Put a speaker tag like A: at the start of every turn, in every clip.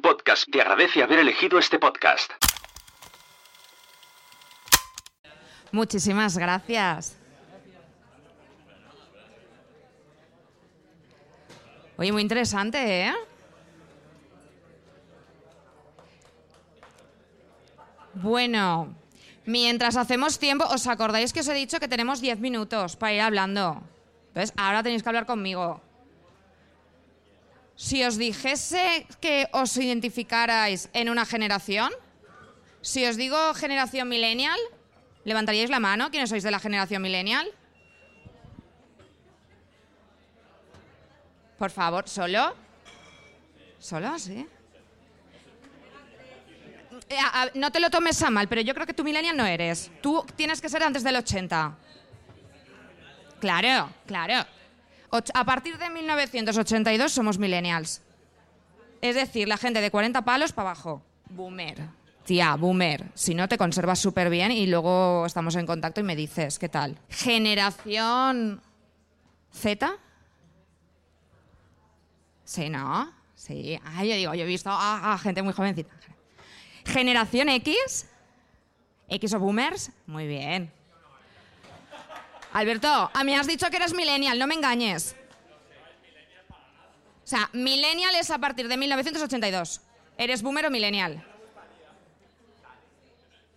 A: Podcast te agradece haber elegido este podcast.
B: Muchísimas gracias. Oye, muy interesante, ¿eh? Bueno, mientras hacemos tiempo, ¿os acordáis que os he dicho que tenemos 10 minutos para ir hablando? Entonces, ahora tenéis que hablar conmigo. Si os dijese que os identificarais en una generación, si os digo generación millennial, ¿levantaríais la mano? ¿Quiénes sois de la generación millennial? Por favor, ¿solo? ¿Solo? Sí. Eh, no te lo tomes a mal, pero yo creo que tú millennial no eres. Tú tienes que ser antes del 80. Claro, claro. A partir de 1982 somos millennials. Es decir, la gente de 40 palos para abajo. Boomer. Tía, boomer. Si no, te conservas súper bien y luego estamos en contacto y me dices, ¿qué tal? Generación Z. Sí, ¿no? Sí. Ah, yo digo, yo he visto gente muy jovencita. Generación X. X o boomers. Muy bien. Alberto, a mí has dicho que eres millennial, no me engañes. O sea, millennial es a partir de 1982. ¿Eres boomer o millennial?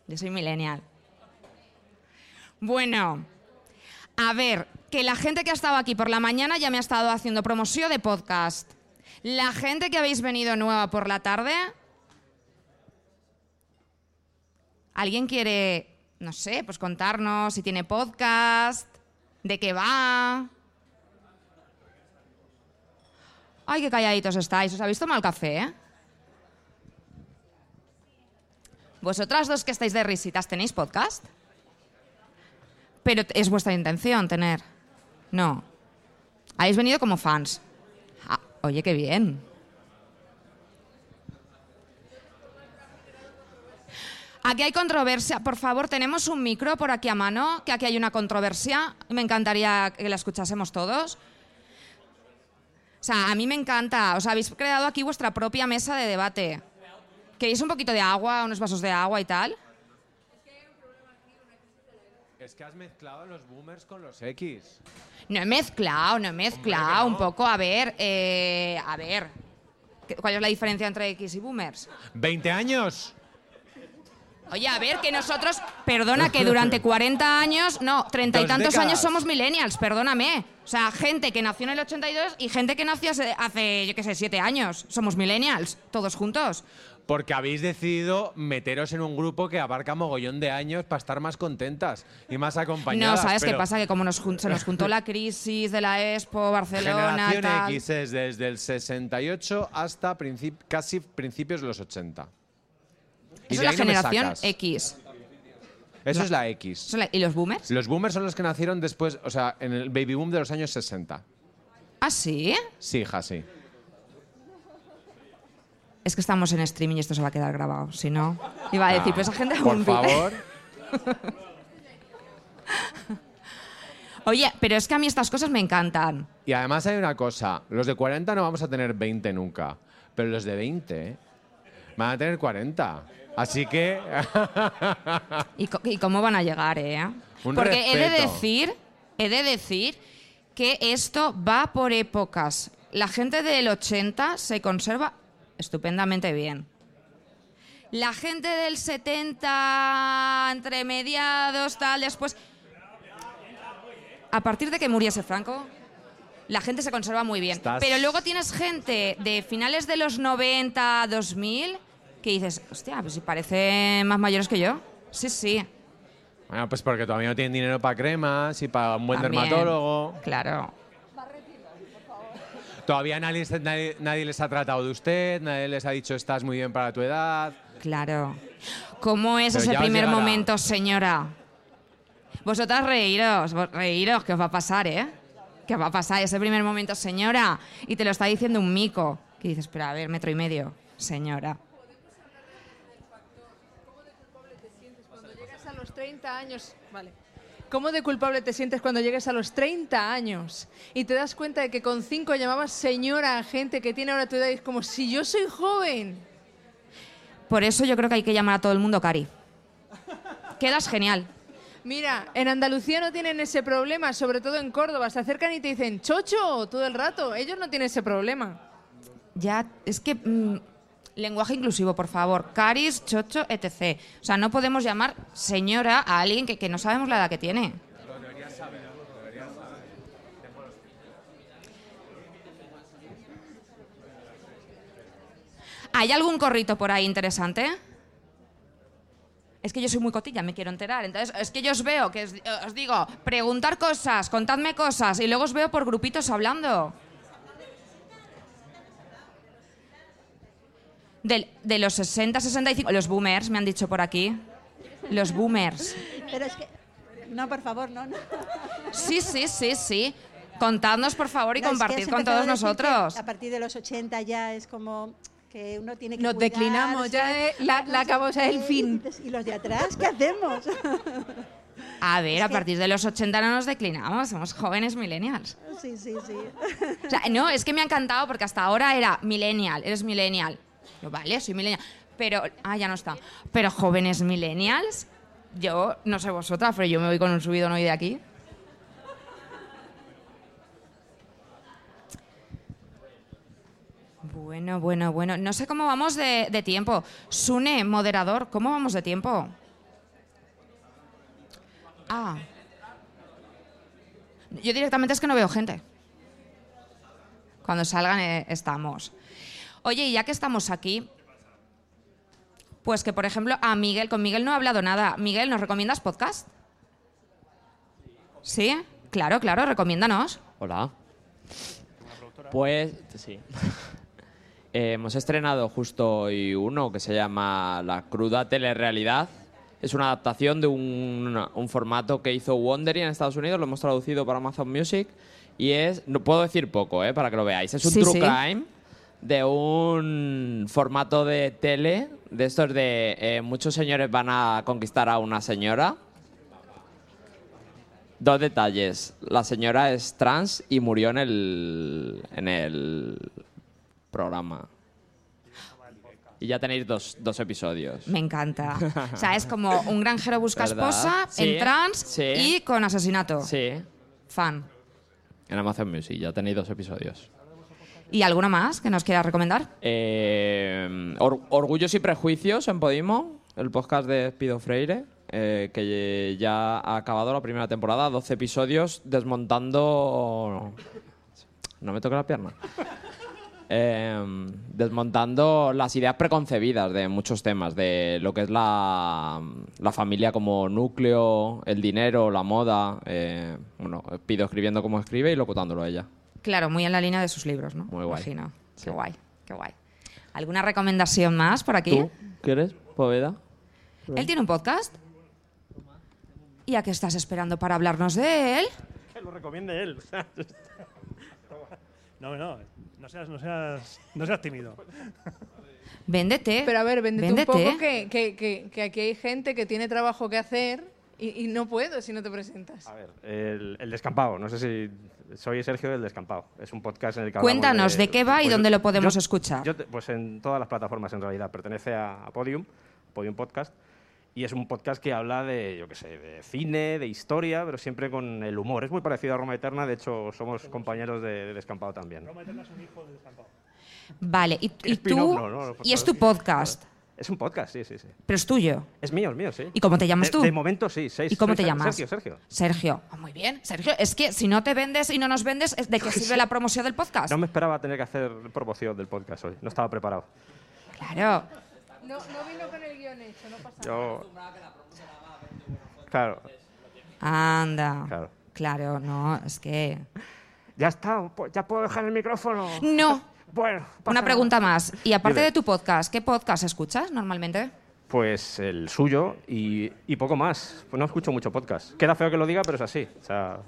B: Yo soy millennial. Bueno, a ver, que la gente que ha estado aquí por la mañana ya me ha estado haciendo promoción de podcast. La gente que habéis venido nueva por la tarde, ¿alguien quiere, no sé, pues contarnos si tiene podcast, de qué va? Ay, qué calladitos estáis. ¿Os habéis tomado el café, eh? Vosotras dos que estáis de risitas, ¿tenéis podcast? Pero es vuestra intención tener. No. Habéis venido como fans. Ah, oye, qué bien. Aquí hay controversia. Por favor, tenemos un micro por aquí a mano, que aquí hay una controversia. Me encantaría que la escuchásemos todos. O sea, a mí me encanta. Os habéis creado aquí vuestra propia mesa de debate. ¿Queréis un poquito de agua, unos vasos de agua y tal?
C: Es que has mezclado los boomers con los X.
B: No he mezclado, no he mezclado un poco. A ver, eh, a ver. ¿Qué- ¿Cuál es la diferencia entre X y boomers?
C: ¿20 años?
B: Oye, a ver, que nosotros, perdona, que durante 40 años, no, treinta y tantos
C: décadas.
B: años somos millennials, perdóname. O sea, gente que nació en el 82 y gente que nació hace, hace, yo qué sé, 7 años. Somos millennials, todos juntos.
C: Porque habéis decidido meteros en un grupo que abarca mogollón de años para estar más contentas y más
B: No,
C: acompañadas.
B: ¿sabes qué pasa? Que como nos se nos juntó la crisis de la Expo, Barcelona,
C: Generación
B: tal...
C: X es desde el 68 hasta princip- casi principios de los 80. Y
B: Eso es la
C: ahí no me
B: generación
C: sacas.
B: X.
C: Eso es la X.
B: Eso es la- ¿Y los boomers?
C: Los boomers son los que nacieron después, o sea, en el baby boom de los años 60.
B: ¿Ah, sí?
C: Sí, hija, sí.
B: Es que estamos en streaming y esto se va a quedar grabado. Si no, iba a decir, pues esa gente
C: Por
B: vive.
C: favor.
B: Oye, pero es que a mí estas cosas me encantan.
C: Y además hay una cosa, los de 40 no vamos a tener 20 nunca, pero los de 20 van a tener 40. Así que
B: ¿Y, cómo van a llegar, eh?
C: Un
B: Porque he de decir, he de decir que esto va por épocas. La gente del 80 se conserva estupendamente bien. La gente del 70, entre mediados, tal, después... A partir de que muriese Franco, la gente se conserva muy bien.
C: Estás-
B: Pero luego tienes gente de finales de los 90, 2000, que dices, hostia, pues si parece más mayores que yo. Sí, sí.
C: bueno, pues porque todavía no tienen dinero para cremas y para un buen
B: También.
C: dermatólogo.
B: Claro.
C: Todavía nadie, nadie, nadie les ha tratado de usted, nadie les ha dicho estás muy bien para tu edad.
B: Claro. ¿Cómo es
C: Pero
B: ese primer momento, señora? Vosotras reíros, vos- reíros, que os va a pasar, ¿eh? Que os va a pasar ese primer momento, señora. Y te lo está diciendo un mico. Que dices, espera, a ver, metro y medio. Señora.
D: Cuando llegas a los 30 años, vale. ¿Cómo de culpable te sientes cuando llegues a los 30 años y te das cuenta de que con 5 llamabas señora a gente que tiene ahora tu edad y es como si yo soy joven?
B: Por eso yo creo que hay que llamar a todo el mundo Cari. Quedas genial.
D: Mira, en Andalucía no tienen ese problema, sobre todo en Córdoba. Se acercan y te dicen, chocho, todo el rato. Ellos no tienen ese problema.
B: Ya, es que... mm, lenguaje inclusivo, por favor. Caris, chocho, etc. O sea, no podemos llamar señora a alguien que, que no sabemos la edad que tiene. ¿Hay algún corrito por ahí interesante? Es que yo soy muy cotilla, me quiero enterar. Entonces, es que yo os veo, que os, os digo, preguntar cosas, contadme cosas, y luego os veo por grupitos hablando. De los 60, 65, los boomers, me han dicho por aquí. Los boomers.
E: Pero es que. No, por favor, no, no.
B: Sí, sí, sí, sí. Contadnos, por favor, y
E: No, es que
B: compartid con todos nosotros.
E: A partir de los 80 ya es como que uno tiene que
D: Nos declinamos, ya es la- la causa, el
E: eh,
D: fin.
E: ¿Y los de atrás qué hacemos?
B: A ver, a
E: que-
B: partir de los 80 no nos declinamos, somos jóvenes millennials.
E: sí, sí, sí.
B: O sea, no, es que me ha encantado porque hasta ahora era millennial, eres millennial. Yo, vale, soy millennial. Pero, ah, ya no está. Pero jóvenes millennials, yo, no sé vosotras, pero yo me voy con un subidón hoy de aquí. Bueno, bueno, bueno. No sé cómo vamos de, de tiempo. Sune, moderador, ¿cómo vamos de tiempo? Ah. Yo directamente es que no veo gente. Cuando salgan eh, estamos. Oye, y ya que estamos aquí, pues que por ejemplo a Miguel, con Miguel no he hablado nada. Miguel, ¿nos recomiendas podcast? ¿Sí? Claro, claro, recomiéndanos.
F: Hola. Pues sí. Eh, hemos estrenado justo hoy uno que se llama La cruda telerrealidad. Es una adaptación de un, un formato que hizo Wondery en Estados Unidos, lo hemos traducido para Amazon Music y es, no puedo decir poco, eh, para que lo veáis. Es un
B: Sí,
F: true
B: sí.
F: crime de un formato de tele, de estos de eh, muchos señores van a conquistar a una señora. Dos detalles. La señora es trans y murió en el, en el programa. Y ya tenéis dos, dos episodios.
B: Me encanta. O sea, es como un granjero busca
F: ¿Verdad?
B: esposa
F: Sí,
B: en trans
F: sí.
B: y con asesinato.
F: Sí,
B: Fan.
F: en Amazon Music ya tenéis dos episodios.
B: ¿Y alguno más que nos quieras recomendar?
F: Eh, Or- Orgullos y Prejuicios en Podimo, el podcast de Pido Freire, eh, que ya ha acabado la primera temporada, 12 episodios desmontando... No me toque la pierna. Eh, desmontando las ideas preconcebidas de muchos temas, de lo que es la, la familia como núcleo, el dinero, la moda. eh, bueno, Pido escribiendo como escribe y locutándolo ella.
B: Claro, muy en la línea de sus libros, ¿no?
F: Muy guay.
B: Imagino.
F: Sí.
B: Qué guay, qué guay. ¿Alguna recomendación más por aquí?
F: ¿Tú quieres, Poveda?
B: ¿Él tiene un podcast? ¿Y a qué estás esperando para hablarnos de él?
G: Que lo recomiende él. No, no, no seas, no seas, no seas tímido.
B: Véndete.
D: Pero a ver, véndete
B: Véndete.
D: un poco que, que- que- que aquí hay gente que tiene trabajo que hacer y, y no puedo si no te presentas.
G: A ver, el, el Descampado, no sé si... Soy Sergio del Descampado. Es un podcast en el que
B: Cuéntanos, ¿de qué va y
G: pues,
B: dónde lo podemos
G: yo-
B: escuchar?
G: yo te- pues en todas las plataformas en realidad. Pertenece a, a Podium, Podium Podcast. Y es un podcast que habla de, yo qué sé, de cine, de historia, pero siempre con el humor. Es muy parecido a Roma Eterna, de hecho somos compañeros de, de Descampado también.
B: Vale, y, y
G: Spin-off,
B: tú.
G: no, no, por
B: y es
G: favor.
B: tu podcast,
G: Es un podcast, sí, sí, sí.
B: pero es tuyo.
G: Es mío, es mío, sí.
B: ¿Y cómo te llamas
G: De-
B: tú?
G: De momento sí. seis-
B: ¿Y cómo te llamas?
G: Sergio, Sergio.
B: Sergio. Ah, muy bien, Sergio. Es que si no te vendes y no nos vendes, ¿de qué sirve la promoción del podcast?
G: No me esperaba tener que hacer promoción del podcast hoy. No estaba preparado.
B: Claro.
D: No, no vino con el guion hecho, no pasa
G: Yo... Claro,
B: Anda.
G: claro.
B: Claro, no, es que.
G: Ya está, ya puedo dejar el micrófono.
B: No.
G: Bueno,
B: Una
G: nada.
B: pregunta más. Y aparte
G: Dime.
B: de tu podcast, ¿qué podcast escuchas normalmente?
G: Pues el suyo y, y poco más. Pues no escucho mucho podcast. Queda feo que lo diga, pero es así. O sea,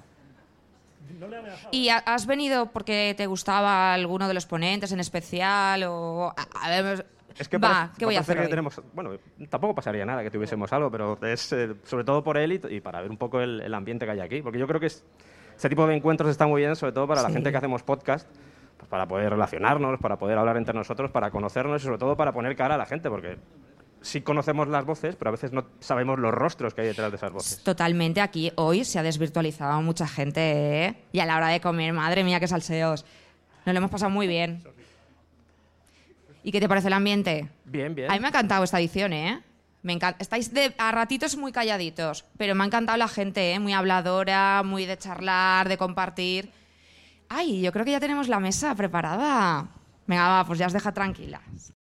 B: ¿Y ha- has venido porque te gustaba alguno de los ponentes en especial? O, a, a ver,
G: Es que
B: Va,
G: parece-
B: ¿qué voy a hacer
G: que tenemos, bueno, tampoco pasaría nada que tuviésemos algo, pero es eh, sobre todo por él y, y para ver un poco el, el ambiente que hay aquí. Porque yo creo que es, este tipo de encuentros está muy bien, sobre todo para la
B: Sí.
G: gente que hacemos podcast, para poder relacionarnos, para poder hablar entre nosotros, para conocernos y sobre todo para poner cara a la gente, porque sí conocemos las voces, pero a veces no sabemos los rostros que hay detrás de esas voces.
B: Totalmente, aquí hoy se ha desvirtualizado mucha gente, ¿eh? Y a la hora de comer, madre mía, qué salseos. Nos lo hemos pasado muy bien. ¿Y qué te parece el ambiente?
G: Bien, bien.
B: A mí me ha encantado esta edición, ¿eh? Me encanta. Estáis de, a ratitos muy calladitos, pero me ha encantado la gente, ¿eh? Muy habladora, muy de charlar, de compartir. Ay, yo creo que ya tenemos la mesa preparada. Venga, va, pues ya os deja tranquilas.